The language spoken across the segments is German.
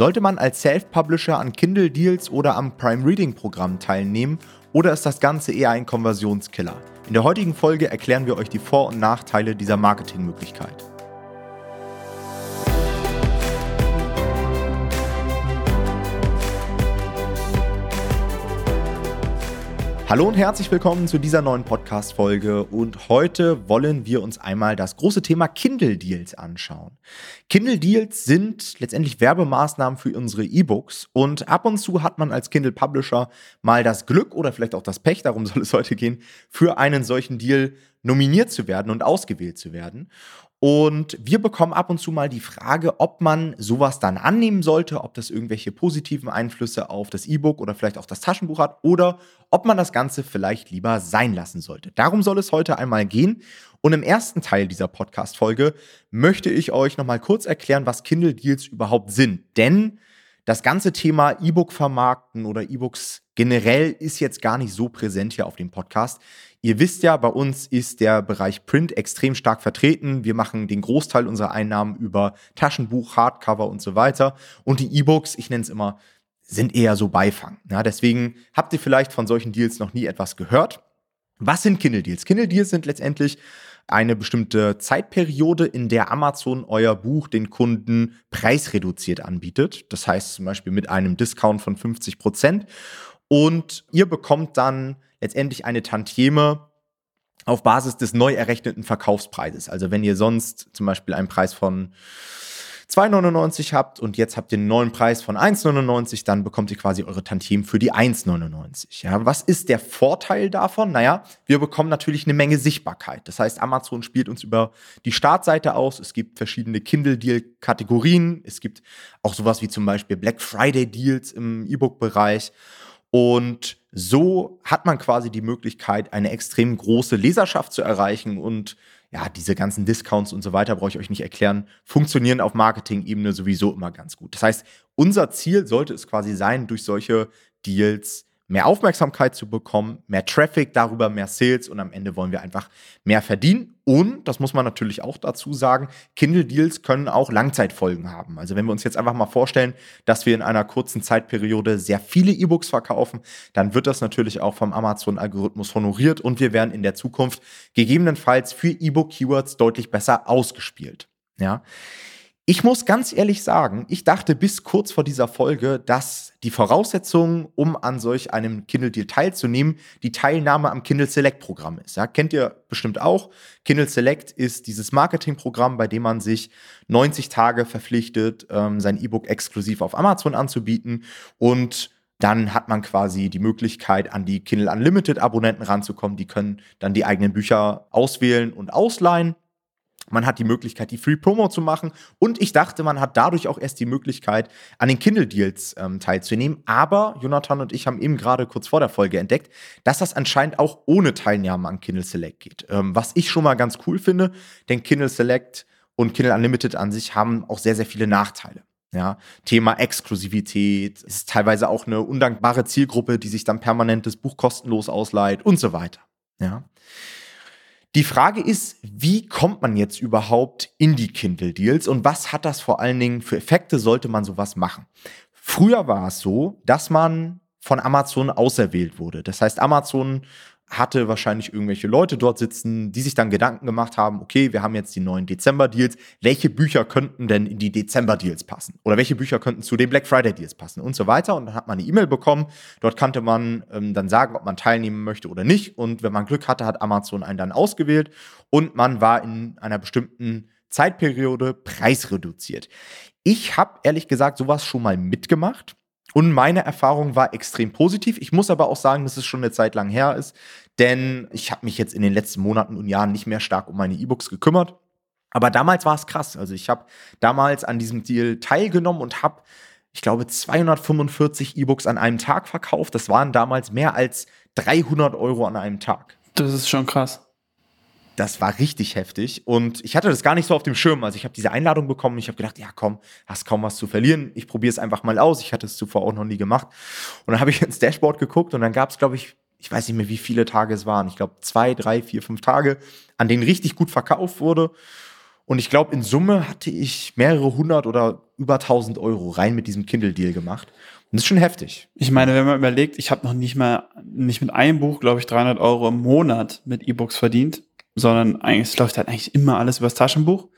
Sollte man als Self-Publisher an Kindle Deals oder am Prime Reading Programm teilnehmen oder ist das Ganze eher ein Konversionskiller? In der heutigen Folge erklären wir euch die Vor- und Nachteile dieser Marketingmöglichkeit. Hallo und herzlich willkommen zu dieser neuen Podcast-Folge. Und heute wollen wir uns einmal das große Thema Kindle Deals anschauen. Kindle Deals sind letztendlich Werbemaßnahmen für unsere E-Books. Und ab und zu hat man als Kindle Publisher mal das Glück oder vielleicht auch das Pech, darum soll es heute gehen, für einen solchen Deal nominiert zu werden und ausgewählt zu werden. Und wir bekommen ab und zu mal die Frage, ob man sowas dann annehmen sollte, ob das irgendwelche positiven Einflüsse auf das E-Book oder vielleicht auch das Taschenbuch hat oder ob man das Ganze vielleicht lieber sein lassen sollte. Darum soll es heute einmal gehen. Und im ersten Teil dieser Podcast-Folge möchte ich euch nochmal kurz erklären, was Kindle Deals überhaupt sind. Denn das ganze Thema E-Book vermarkten oder E-Books generell ist jetzt gar nicht so präsent hier auf dem Podcast. Ihr wisst ja, bei uns ist der Bereich Print extrem stark vertreten. Wir machen den Großteil unserer Einnahmen über Taschenbuch, Hardcover und so weiter. Und die E-Books, ich nenne es immer, sind eher so Beifang. Ja, deswegen habt ihr vielleicht von solchen Deals noch nie etwas gehört. Was sind Kindle Deals? Kindle Deals sind letztendlich eine bestimmte Zeitperiode, in der Amazon euer Buch den Kunden preisreduziert anbietet. Das heißt zum Beispiel mit einem Discount von 50 Prozent. Und ihr bekommt dann letztendlich eine Tantieme auf Basis des neu errechneten Verkaufspreises. Also wenn ihr sonst zum Beispiel einen Preis von 2,99 habt und jetzt habt ihr einen neuen Preis von 1,99, dann bekommt ihr quasi eure Tantiemen für die 1,99. Ja, was ist der Vorteil davon? Naja, wir bekommen natürlich eine Menge Sichtbarkeit. Das heißt, Amazon spielt uns über die Startseite aus. Es gibt verschiedene Kindle-Deal-Kategorien. Es gibt auch sowas wie zum Beispiel Black Friday-Deals im E-Book-Bereich. Und so hat man quasi die Möglichkeit, eine extrem große Leserschaft zu erreichen und ja, diese ganzen Discounts und so weiter, brauche ich euch nicht erklären, funktionieren auf Marketing-Ebene sowieso immer ganz gut. Das heißt, unser Ziel sollte es quasi sein, durch solche Deals mehr Aufmerksamkeit zu bekommen, mehr Traffic, darüber mehr Sales und am Ende wollen wir einfach mehr verdienen. Und, das muss man natürlich auch dazu sagen, Kindle-Deals können auch Langzeitfolgen haben. Also wenn wir uns jetzt einfach mal vorstellen, dass wir in einer kurzen Zeitperiode sehr viele E-Books verkaufen, dann wird das natürlich auch vom Amazon-Algorithmus honoriert und wir werden in der Zukunft gegebenenfalls für E-Book-Keywords deutlich besser ausgespielt. Ja. Ich muss ganz ehrlich sagen, ich dachte bis kurz vor dieser Folge, dass die Voraussetzung, um an solch einem Kindle Deal teilzunehmen, die Teilnahme am Kindle Select Programm ist. Ja, kennt ihr bestimmt auch. Kindle Select ist dieses Marketingprogramm, bei dem man sich 90 Tage verpflichtet, ähm, sein E-Book exklusiv auf Amazon anzubieten und dann hat man quasi die Möglichkeit, an die Kindle Unlimited Abonnenten ranzukommen. Die können dann die eigenen Bücher auswählen und ausleihen. Man hat die Möglichkeit, die Free Promo zu machen. Und ich dachte, man hat dadurch auch erst die Möglichkeit, an den Kindle Deals ähm, teilzunehmen. Aber Jonathan und ich haben eben gerade kurz vor der Folge entdeckt, dass das anscheinend auch ohne Teilnahme an Kindle Select geht. Ähm, was ich schon mal ganz cool finde, denn Kindle Select und Kindle Unlimited an sich haben auch sehr, sehr viele Nachteile. Ja, Thema Exklusivität ist teilweise auch eine undankbare Zielgruppe, die sich dann permanent das Buch kostenlos ausleiht und so weiter. Ja. Die Frage ist, wie kommt man jetzt überhaupt in die Kindle Deals und was hat das vor allen Dingen für Effekte, sollte man sowas machen? Früher war es so, dass man von Amazon auserwählt wurde. Das heißt, Amazon hatte wahrscheinlich irgendwelche Leute dort sitzen, die sich dann Gedanken gemacht haben, okay, wir haben jetzt die neuen Dezember-Deals, welche Bücher könnten denn in die Dezember-Deals passen? Oder welche Bücher könnten zu den Black Friday-Deals passen und so weiter. Und dann hat man eine E-Mail bekommen, dort konnte man ähm, dann sagen, ob man teilnehmen möchte oder nicht. Und wenn man Glück hatte, hat Amazon einen dann ausgewählt und man war in einer bestimmten Zeitperiode preisreduziert. Ich habe ehrlich gesagt sowas schon mal mitgemacht. Und meine Erfahrung war extrem positiv. Ich muss aber auch sagen, dass es schon eine Zeit lang her ist, denn ich habe mich jetzt in den letzten Monaten und Jahren nicht mehr stark um meine E-Books gekümmert. Aber damals war es krass. Also ich habe damals an diesem Deal teilgenommen und habe, ich glaube, 245 E-Books an einem Tag verkauft. Das waren damals mehr als 300 Euro an einem Tag. Das ist schon krass. Das war richtig heftig und ich hatte das gar nicht so auf dem Schirm. Also ich habe diese Einladung bekommen. Ich habe gedacht, ja komm, hast kaum was zu verlieren. Ich probiere es einfach mal aus. Ich hatte es zuvor auch noch nie gemacht. Und dann habe ich ins Dashboard geguckt und dann gab es, glaube ich, ich weiß nicht mehr, wie viele Tage es waren. Ich glaube zwei, drei, vier, fünf Tage, an denen richtig gut verkauft wurde. Und ich glaube, in Summe hatte ich mehrere hundert oder über 1000 Euro rein mit diesem Kindle-Deal gemacht. Und das ist schon heftig. Ich meine, wenn man überlegt, ich habe noch nicht mal, nicht mit einem Buch, glaube ich, 300 Euro im Monat mit E-Books verdient, sondern eigentlich, es läuft halt eigentlich immer alles übers Taschenbuch,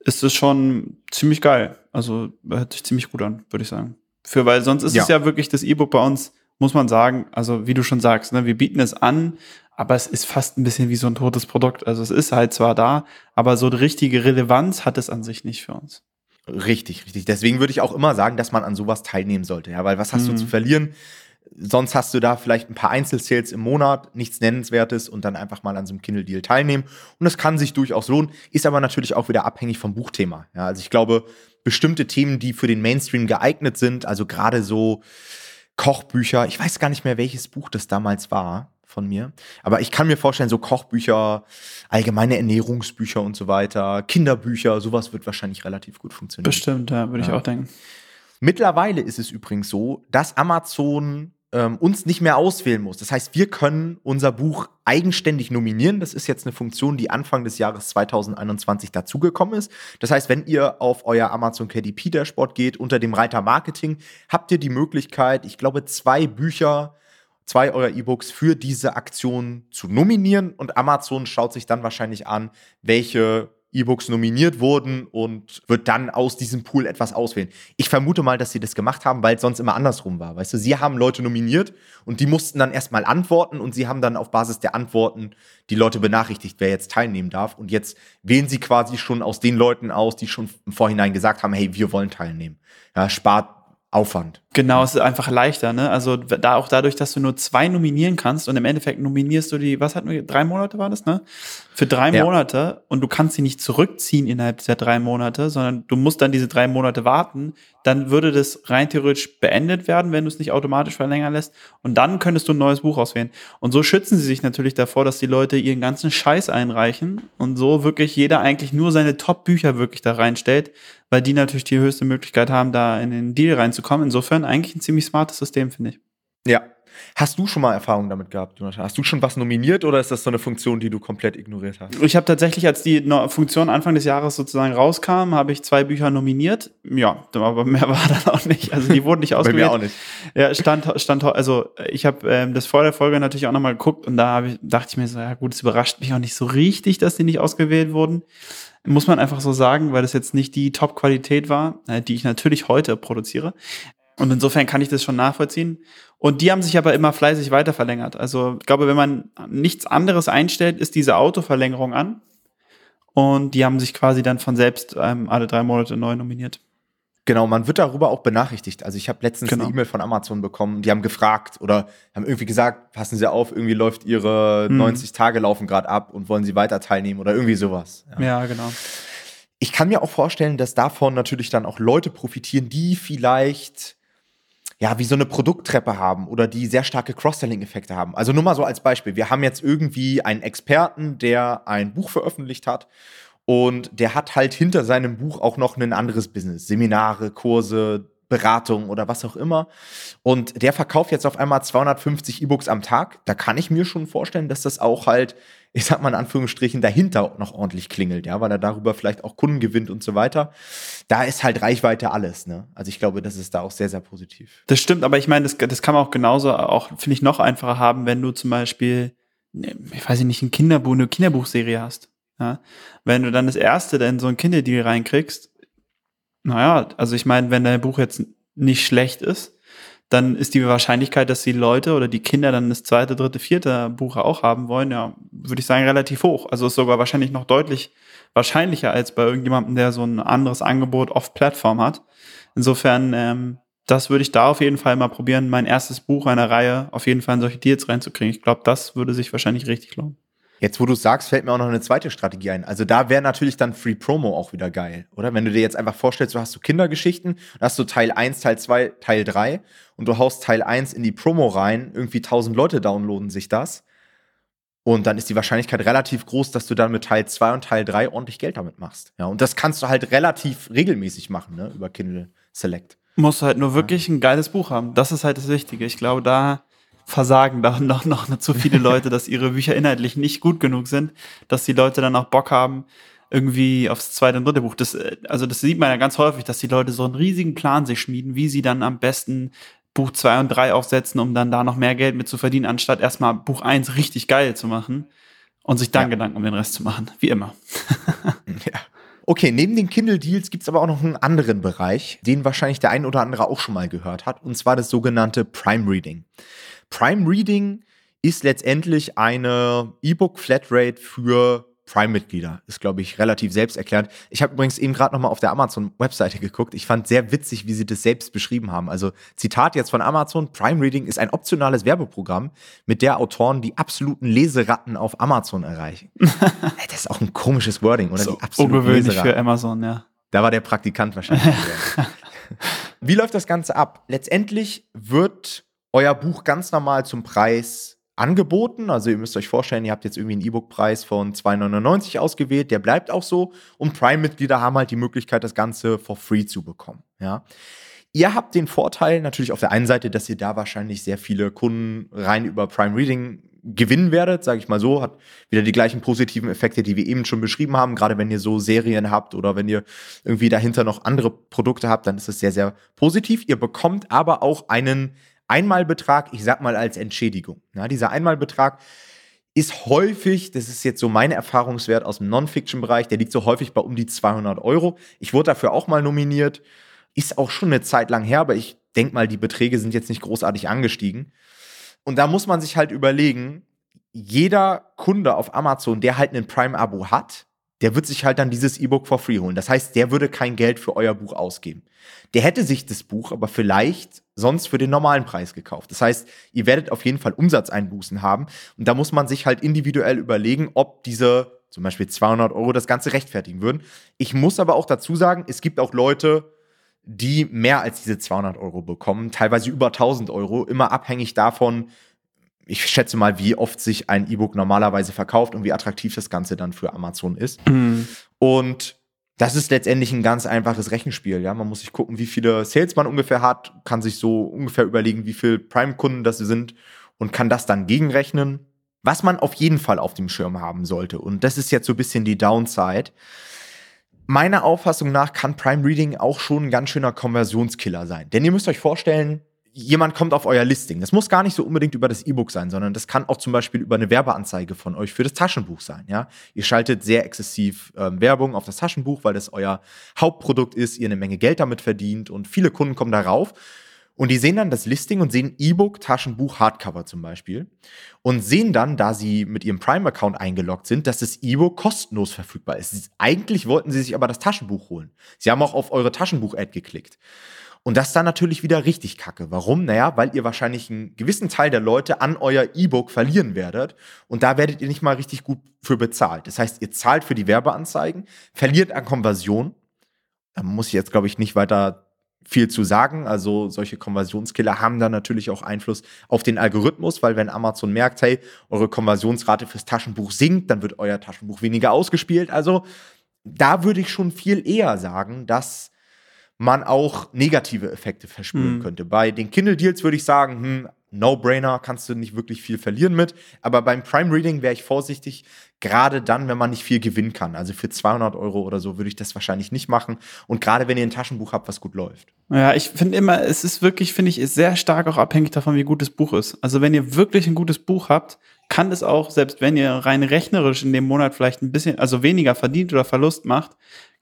ist es schon ziemlich geil. Also hört sich ziemlich gut an, würde ich sagen. Für, weil sonst ist ja. es ja wirklich das E-Book bei uns, muss man sagen, also wie du schon sagst, ne, wir bieten es an, aber es ist fast ein bisschen wie so ein totes Produkt. Also es ist halt zwar da, aber so eine richtige Relevanz hat es an sich nicht für uns. Richtig, richtig. Deswegen würde ich auch immer sagen, dass man an sowas teilnehmen sollte. Ja, weil was hast mhm. du zu verlieren? Sonst hast du da vielleicht ein paar Einzelsales im Monat, nichts Nennenswertes und dann einfach mal an so einem Kindle-Deal teilnehmen. Und das kann sich durchaus lohnen, ist aber natürlich auch wieder abhängig vom Buchthema. Ja, also ich glaube, bestimmte Themen, die für den Mainstream geeignet sind, also gerade so Kochbücher, ich weiß gar nicht mehr, welches Buch das damals war, von mir. Aber ich kann mir vorstellen, so Kochbücher, allgemeine Ernährungsbücher und so weiter, Kinderbücher, sowas wird wahrscheinlich relativ gut funktionieren. Bestimmt, ja, würde ja. ich auch denken. Mittlerweile ist es übrigens so, dass Amazon ähm, uns nicht mehr auswählen muss. Das heißt, wir können unser Buch eigenständig nominieren. Das ist jetzt eine Funktion, die Anfang des Jahres 2021 dazugekommen ist. Das heißt, wenn ihr auf euer Amazon KDP Dashboard geht unter dem Reiter Marketing, habt ihr die Möglichkeit, ich glaube, zwei Bücher zwei eurer E-Books für diese Aktion zu nominieren und Amazon schaut sich dann wahrscheinlich an, welche E-Books nominiert wurden und wird dann aus diesem Pool etwas auswählen. Ich vermute mal, dass sie das gemacht haben, weil es sonst immer andersrum war. Weißt du, sie haben Leute nominiert und die mussten dann erstmal antworten und sie haben dann auf Basis der Antworten die Leute benachrichtigt, wer jetzt teilnehmen darf. Und jetzt wählen sie quasi schon aus den Leuten aus, die schon im Vorhinein gesagt haben, hey, wir wollen teilnehmen. Ja, spart Aufwand. Genau, es ist einfach leichter, ne? Also da auch dadurch, dass du nur zwei nominieren kannst und im Endeffekt nominierst du die, was hatten wir, drei Monate war das, ne? Für drei ja. Monate und du kannst sie nicht zurückziehen innerhalb dieser drei Monate, sondern du musst dann diese drei Monate warten, dann würde das rein theoretisch beendet werden, wenn du es nicht automatisch verlängern lässt und dann könntest du ein neues Buch auswählen. Und so schützen sie sich natürlich davor, dass die Leute ihren ganzen Scheiß einreichen und so wirklich jeder eigentlich nur seine Top-Bücher wirklich da reinstellt, weil die natürlich die höchste Möglichkeit haben, da in den Deal reinzukommen. Insofern eigentlich ein ziemlich smartes System, finde ich. Ja. Hast du schon mal Erfahrung damit gehabt, Jonathan? Hast du schon was nominiert oder ist das so eine Funktion, die du komplett ignoriert hast? Ich habe tatsächlich, als die Funktion Anfang des Jahres sozusagen rauskam, habe ich zwei Bücher nominiert. Ja, aber mehr war dann auch nicht. Also die wurden nicht ausgewählt. Bei mir auch nicht. Ja, stand, stand, also ich habe ähm, das vor der Folge natürlich auch nochmal geguckt und da ich, dachte ich mir so, ja gut, es überrascht mich auch nicht so richtig, dass die nicht ausgewählt wurden. Muss man einfach so sagen, weil das jetzt nicht die Top-Qualität war, äh, die ich natürlich heute produziere. Und insofern kann ich das schon nachvollziehen. Und die haben sich aber immer fleißig weiter verlängert. Also ich glaube, wenn man nichts anderes einstellt, ist diese Autoverlängerung an. Und die haben sich quasi dann von selbst ähm, alle drei Monate neu nominiert. Genau, man wird darüber auch benachrichtigt. Also ich habe letztens genau. eine E-Mail von Amazon bekommen, die haben gefragt oder haben irgendwie gesagt, passen Sie auf, irgendwie läuft Ihre hm. 90 Tage laufen gerade ab und wollen Sie weiter teilnehmen oder irgendwie sowas. Ja. ja, genau. Ich kann mir auch vorstellen, dass davon natürlich dann auch Leute profitieren, die vielleicht ja, wie so eine Produkttreppe haben oder die sehr starke Cross-Selling-Effekte haben. Also nur mal so als Beispiel. Wir haben jetzt irgendwie einen Experten, der ein Buch veröffentlicht hat und der hat halt hinter seinem Buch auch noch ein anderes Business. Seminare, Kurse, Beratung oder was auch immer. Und der verkauft jetzt auf einmal 250 E-Books am Tag. Da kann ich mir schon vorstellen, dass das auch halt, ich sag mal in Anführungsstrichen, dahinter noch ordentlich klingelt, ja, weil er darüber vielleicht auch Kunden gewinnt und so weiter. Da ist halt Reichweite alles, ne? Also ich glaube, das ist da auch sehr, sehr positiv. Das stimmt, aber ich meine, das, das kann man auch genauso, auch, finde ich, noch einfacher haben, wenn du zum Beispiel, ne, ich weiß nicht, ein Kinderbuch, eine Kinderbuchserie hast. Ja? Wenn du dann das erste in so ein Kinderdeal reinkriegst, naja, also ich meine, wenn dein Buch jetzt nicht schlecht ist, dann ist die Wahrscheinlichkeit, dass die Leute oder die Kinder dann das zweite, dritte, vierte Buch auch haben wollen, ja, würde ich sagen, relativ hoch. Also ist sogar wahrscheinlich noch deutlich wahrscheinlicher als bei irgendjemandem, der so ein anderes Angebot off-Plattform hat. Insofern, ähm, das würde ich da auf jeden Fall mal probieren, mein erstes Buch einer Reihe auf jeden Fall in solche Deals reinzukriegen. Ich glaube, das würde sich wahrscheinlich richtig lohnen. Jetzt, wo du sagst, fällt mir auch noch eine zweite Strategie ein. Also da wäre natürlich dann Free Promo auch wieder geil, oder? Wenn du dir jetzt einfach vorstellst, du hast so Kindergeschichten, dann hast du Teil 1, Teil 2, Teil 3 und du haust Teil 1 in die Promo rein, irgendwie 1000 Leute downloaden sich das. Und dann ist die Wahrscheinlichkeit relativ groß, dass du dann mit Teil 2 und Teil 3 ordentlich Geld damit machst. Ja, und das kannst du halt relativ regelmäßig machen, ne, über Kindle Select. Musst du halt nur wirklich ein geiles Buch haben. Das ist halt das Wichtige. Ich glaube, da versagen da noch, noch, noch zu viele Leute, dass ihre Bücher inhaltlich nicht gut genug sind, dass die Leute dann auch Bock haben, irgendwie aufs zweite und dritte Buch. Das, äh, also das sieht man ja ganz häufig, dass die Leute so einen riesigen Plan sich schmieden, wie sie dann am besten Buch zwei und drei aufsetzen, um dann da noch mehr Geld mit zu verdienen, anstatt erstmal Buch eins richtig geil zu machen und sich dann ja. Gedanken um den Rest zu machen. Wie immer. ja. Okay, neben den Kindle-Deals gibt es aber auch noch einen anderen Bereich, den wahrscheinlich der ein oder andere auch schon mal gehört hat, und zwar das sogenannte Prime Reading. Prime Reading ist letztendlich eine E-Book-Flatrate für Prime-Mitglieder. Ist, glaube ich, relativ selbsterklärend. Ich habe übrigens eben gerade nochmal auf der Amazon-Webseite geguckt. Ich fand sehr witzig, wie sie das selbst beschrieben haben. Also Zitat jetzt von Amazon, Prime Reading ist ein optionales Werbeprogramm, mit der Autoren die absoluten Leseratten auf Amazon erreichen. das ist auch ein komisches Wording, oder? So die absoluten ungewöhnlich Leseratten. für Amazon, ja. Da war der Praktikant wahrscheinlich. wie läuft das Ganze ab? Letztendlich wird euer Buch ganz normal zum Preis angeboten. Also ihr müsst euch vorstellen, ihr habt jetzt irgendwie einen E-Book-Preis von 2,99 ausgewählt, der bleibt auch so. Und Prime-Mitglieder haben halt die Möglichkeit, das Ganze for free zu bekommen. Ja. Ihr habt den Vorteil natürlich auf der einen Seite, dass ihr da wahrscheinlich sehr viele Kunden rein über Prime Reading gewinnen werdet, sage ich mal so, hat wieder die gleichen positiven Effekte, die wir eben schon beschrieben haben. Gerade wenn ihr so Serien habt oder wenn ihr irgendwie dahinter noch andere Produkte habt, dann ist es sehr, sehr positiv. Ihr bekommt aber auch einen Einmalbetrag, ich sag mal als Entschädigung. Ja, dieser Einmalbetrag ist häufig, das ist jetzt so mein Erfahrungswert aus dem Non-Fiction-Bereich, der liegt so häufig bei um die 200 Euro. Ich wurde dafür auch mal nominiert, ist auch schon eine Zeit lang her, aber ich denke mal, die Beträge sind jetzt nicht großartig angestiegen. Und da muss man sich halt überlegen, jeder Kunde auf Amazon, der halt ein Prime-Abo hat, der wird sich halt dann dieses E-Book for free holen. Das heißt, der würde kein Geld für euer Buch ausgeben. Der hätte sich das Buch aber vielleicht sonst für den normalen Preis gekauft. Das heißt, ihr werdet auf jeden Fall Umsatzeinbußen haben. Und da muss man sich halt individuell überlegen, ob diese zum Beispiel 200 Euro das Ganze rechtfertigen würden. Ich muss aber auch dazu sagen, es gibt auch Leute, die mehr als diese 200 Euro bekommen, teilweise über 1000 Euro, immer abhängig davon, ich schätze mal, wie oft sich ein E-Book normalerweise verkauft und wie attraktiv das Ganze dann für Amazon ist. Mhm. Und das ist letztendlich ein ganz einfaches Rechenspiel. Ja, man muss sich gucken, wie viele Sales man ungefähr hat, kann sich so ungefähr überlegen, wie viele Prime-Kunden das sind und kann das dann gegenrechnen. Was man auf jeden Fall auf dem Schirm haben sollte, und das ist jetzt so ein bisschen die Downside. Meiner Auffassung nach kann Prime Reading auch schon ein ganz schöner Konversionskiller sein. Denn ihr müsst euch vorstellen, jemand kommt auf euer Listing. Das muss gar nicht so unbedingt über das E-Book sein, sondern das kann auch zum Beispiel über eine Werbeanzeige von euch für das Taschenbuch sein. Ja? Ihr schaltet sehr exzessiv ähm, Werbung auf das Taschenbuch, weil das euer Hauptprodukt ist, ihr eine Menge Geld damit verdient und viele Kunden kommen darauf. Und die sehen dann das Listing und sehen E-Book, Taschenbuch, Hardcover zum Beispiel. Und sehen dann, da sie mit ihrem Prime-Account eingeloggt sind, dass das E-Book kostenlos verfügbar ist. Eigentlich wollten sie sich aber das Taschenbuch holen. Sie haben auch auf eure Taschenbuch-Ad geklickt. Und das ist dann natürlich wieder richtig kacke. Warum? Naja, weil ihr wahrscheinlich einen gewissen Teil der Leute an euer E-Book verlieren werdet. Und da werdet ihr nicht mal richtig gut für bezahlt. Das heißt, ihr zahlt für die Werbeanzeigen, verliert an Konversion. Da muss ich jetzt, glaube ich, nicht weiter viel zu sagen. Also solche Konversionskiller haben dann natürlich auch Einfluss auf den Algorithmus, weil wenn Amazon merkt, hey, eure Konversionsrate fürs Taschenbuch sinkt, dann wird euer Taschenbuch weniger ausgespielt. Also da würde ich schon viel eher sagen, dass man auch negative Effekte verspüren mhm. könnte. Bei den Kindle Deals würde ich sagen, hm, No-Brainer, kannst du nicht wirklich viel verlieren mit. Aber beim Prime Reading wäre ich vorsichtig, gerade dann, wenn man nicht viel gewinnen kann. Also für 200 Euro oder so würde ich das wahrscheinlich nicht machen. Und gerade wenn ihr ein Taschenbuch habt, was gut läuft. Ja, ich finde immer, es ist wirklich, finde ich, sehr stark auch abhängig davon, wie gut das Buch ist. Also wenn ihr wirklich ein gutes Buch habt, kann es auch, selbst wenn ihr rein rechnerisch in dem Monat vielleicht ein bisschen, also weniger verdient oder Verlust macht,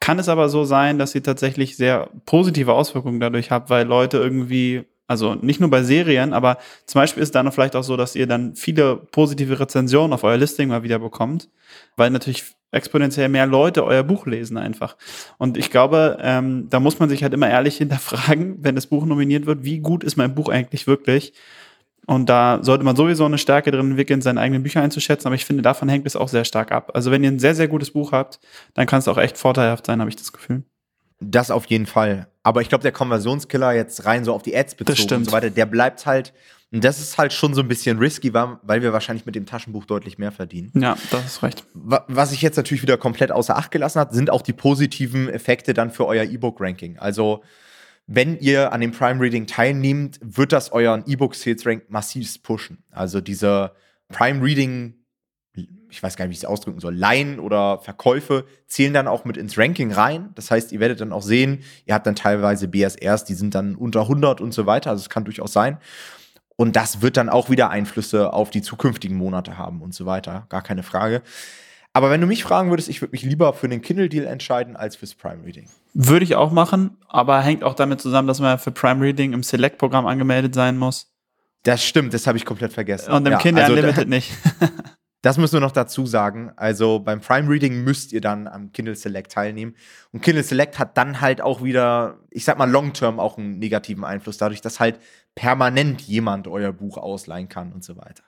kann es aber so sein, dass ihr tatsächlich sehr positive Auswirkungen dadurch habt, weil Leute irgendwie, also nicht nur bei Serien, aber zum Beispiel ist dann vielleicht auch so, dass ihr dann viele positive Rezensionen auf euer Listing mal wieder bekommt, weil natürlich exponentiell mehr Leute euer Buch lesen einfach. Und ich glaube, ähm, da muss man sich halt immer ehrlich hinterfragen, wenn das Buch nominiert wird, wie gut ist mein Buch eigentlich wirklich? Und da sollte man sowieso eine Stärke drin entwickeln, seine eigenen Bücher einzuschätzen. Aber ich finde, davon hängt es auch sehr stark ab. Also wenn ihr ein sehr, sehr gutes Buch habt, dann kann es auch echt vorteilhaft sein, habe ich das Gefühl. Das auf jeden Fall. Aber ich glaube, der Konversionskiller jetzt rein so auf die Ads bezogen und so weiter, der bleibt halt, und das ist halt schon so ein bisschen risky, weil wir wahrscheinlich mit dem Taschenbuch deutlich mehr verdienen. Ja, das ist recht. Was ich jetzt natürlich wieder komplett außer Acht gelassen hat, sind auch die positiven Effekte dann für euer E-Book-Ranking. Also wenn ihr an dem Prime Reading teilnehmt, wird das euren E-Book Sales Rank massiv pushen. Also diese Prime Reading ich weiß gar nicht, wie ich es ausdrücken soll, Leihen oder Verkäufe zählen dann auch mit ins Ranking rein. Das heißt, ihr werdet dann auch sehen, ihr habt dann teilweise BSRs, die sind dann unter 100 und so weiter. Also es kann durchaus sein. Und das wird dann auch wieder Einflüsse auf die zukünftigen Monate haben und so weiter. Gar keine Frage. Aber wenn du mich fragen würdest, ich würde mich lieber für den Kindle-Deal entscheiden als fürs Prime Reading. Würde ich auch machen, aber hängt auch damit zusammen, dass man für Prime Reading im Select-Programm angemeldet sein muss. Das stimmt, das habe ich komplett vergessen. Und im ja, Kindle also, Unlimited nicht. Das müssen wir noch dazu sagen. Also beim Prime Reading müsst ihr dann am Kindle Select teilnehmen. Und Kindle Select hat dann halt auch wieder, ich sag mal, long-term auch einen negativen Einfluss, dadurch, dass halt permanent jemand euer Buch ausleihen kann und so weiter.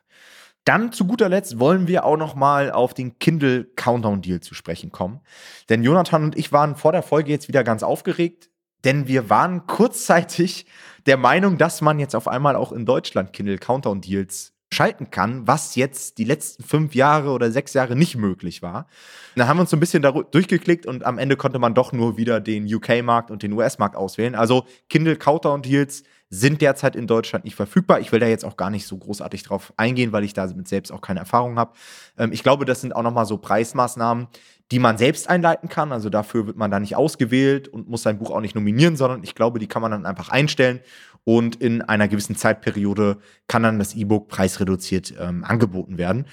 Dann zu guter Letzt wollen wir auch noch mal auf den Kindle Countdown Deal zu sprechen kommen. Denn Jonathan und ich waren vor der Folge jetzt wieder ganz aufgeregt, denn wir waren kurzzeitig der Meinung, dass man jetzt auf einmal auch in Deutschland Kindle Countdown Deals schalten kann, was jetzt die letzten fünf Jahre oder sechs Jahre nicht möglich war. Da haben wir uns so ein bisschen durchgeklickt und am Ende konnte man doch nur wieder den UK-Markt und den US-Markt auswählen. Also Kindle Countdown Deals sind derzeit in Deutschland nicht verfügbar. Ich will da jetzt auch gar nicht so großartig drauf eingehen, weil ich damit selbst auch keine Erfahrung habe. Ähm, ich glaube, das sind auch nochmal so Preismaßnahmen, die man selbst einleiten kann. Also dafür wird man da nicht ausgewählt und muss sein Buch auch nicht nominieren, sondern ich glaube, die kann man dann einfach einstellen und in einer gewissen Zeitperiode kann dann das E-Book preisreduziert ähm, angeboten werden.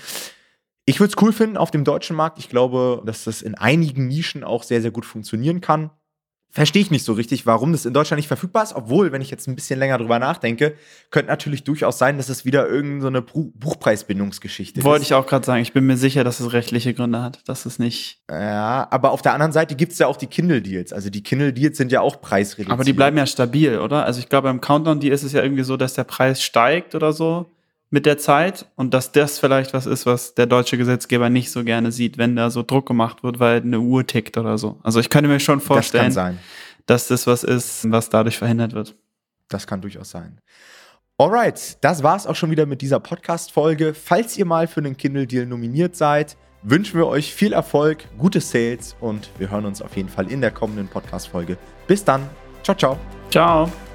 Ich würde es cool finden auf dem deutschen Markt. Ich glaube, dass das in einigen Nischen auch sehr, sehr gut funktionieren kann verstehe ich nicht so richtig, warum das in Deutschland nicht verfügbar ist. Obwohl, wenn ich jetzt ein bisschen länger drüber nachdenke, könnte natürlich durchaus sein, dass es wieder irgendeine so Buchpreisbindungsgeschichte ist. Wollte ich auch gerade sagen. Ich bin mir sicher, dass es rechtliche Gründe hat, dass es nicht. Ja, aber auf der anderen Seite gibt es ja auch die Kindle-Deals. Also die Kindle-Deals sind ja auch preisreduziert. Aber die bleiben ja stabil, oder? Also ich glaube, beim Countdown-Deal ist es ja irgendwie so, dass der Preis steigt oder so mit der Zeit und dass das vielleicht was ist, was der deutsche Gesetzgeber nicht so gerne sieht, wenn da so Druck gemacht wird, weil eine Uhr tickt oder so. Also ich könnte mir schon vorstellen, das dass das was ist, was dadurch verhindert wird. Das kann durchaus sein. Alright, das war's auch schon wieder mit dieser Podcast-Folge. Falls ihr mal für einen Kindle-Deal nominiert seid, wünschen wir euch viel Erfolg, gute Sales und wir hören uns auf jeden Fall in der kommenden Podcast-Folge. Bis dann. Ciao, ciao. Ciao.